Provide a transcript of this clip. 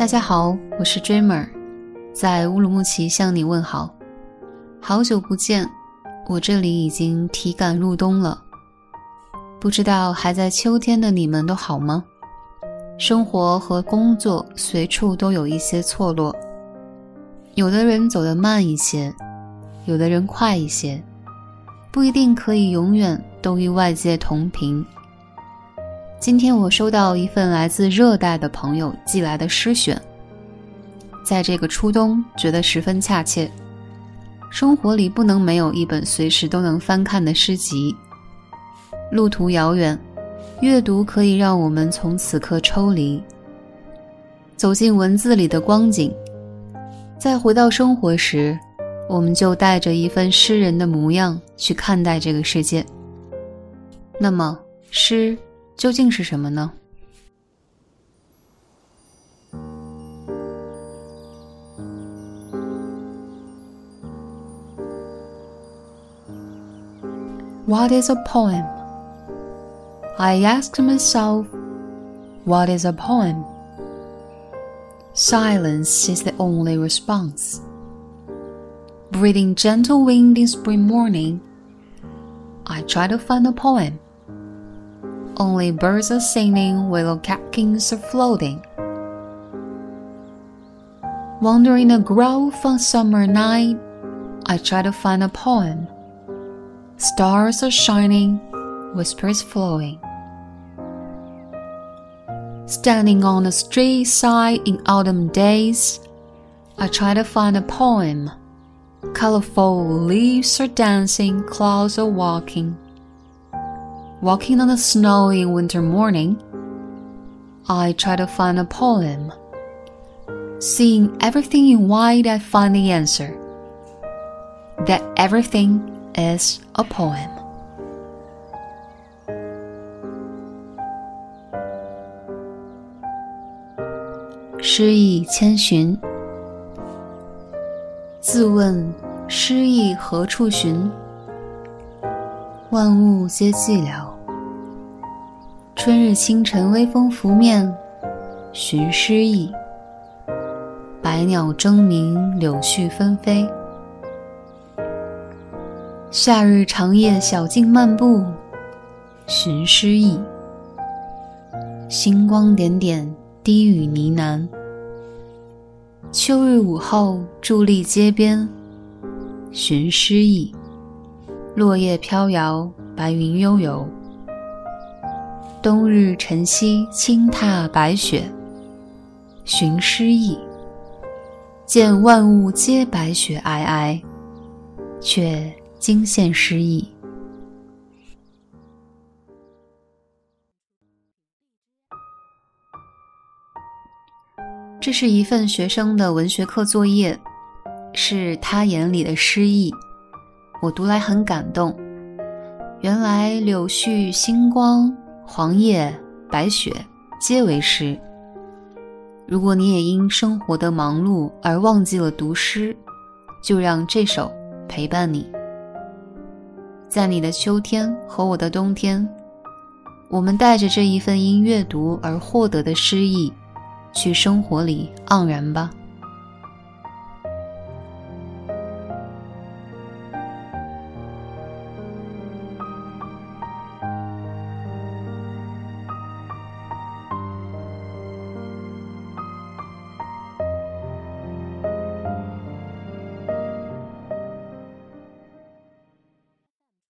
大家好，我是 Dreamer，在乌鲁木齐向你问好。好久不见，我这里已经体感入冬了。不知道还在秋天的你们都好吗？生活和工作随处都有一些错落，有的人走得慢一些，有的人快一些，不一定可以永远都与外界同频。今天我收到一份来自热带的朋友寄来的诗选，在这个初冬觉得十分恰切。生活里不能没有一本随时都能翻看的诗集。路途遥远，阅读可以让我们从此刻抽离，走进文字里的光景。再回到生活时，我们就带着一份诗人的模样去看待这个世界。那么，诗。究竟是什么呢？What is a poem? I asked myself, What is a poem? Silence is the only response. Breathing gentle wind in spring morning, I try to find a poem. Only birds are singing, willow catkins are floating. Wandering a grove on summer night, I try to find a poem. Stars are shining, whispers flowing. Standing on the street side in autumn days, I try to find a poem. Colorful leaves are dancing, clouds are walking walking on the snow in winter morning, I try to find a poem. Seeing everything in white, I find the answer that everything is a poem. 诗意千寻，自问诗意何处寻？万物皆寂寥。 春日清晨，微风拂面，寻诗意。百鸟争鸣，柳絮纷飞。夏日长夜，小径漫步，寻诗意。星光点点，低语呢喃。秋日午后，伫立街边，寻诗意。落叶飘摇，白云悠游。冬日晨曦，轻踏白雪，寻诗意。见万物皆白雪皑皑，却惊现诗意。这是一份学生的文学课作业，是他眼里的诗意。我读来很感动。原来柳絮、星光。黄叶、白雪，皆为诗。如果你也因生活的忙碌而忘记了读诗，就让这首陪伴你。在你的秋天和我的冬天，我们带着这一份因阅读而获得的诗意，去生活里盎然吧。